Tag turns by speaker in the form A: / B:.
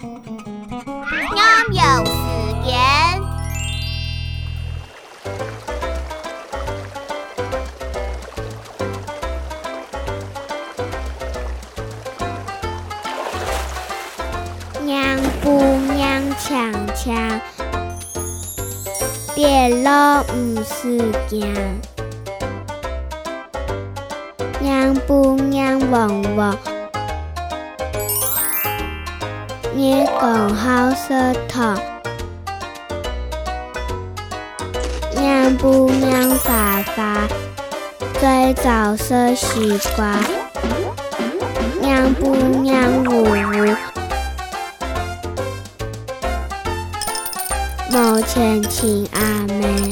A: 喵喵时间，娘不娘强强，别老唔是惊，娘不娘旺旺。你讲好舌头。娘不娘发发，最早色西瓜。娘不娘呜呜，某前亲阿妹。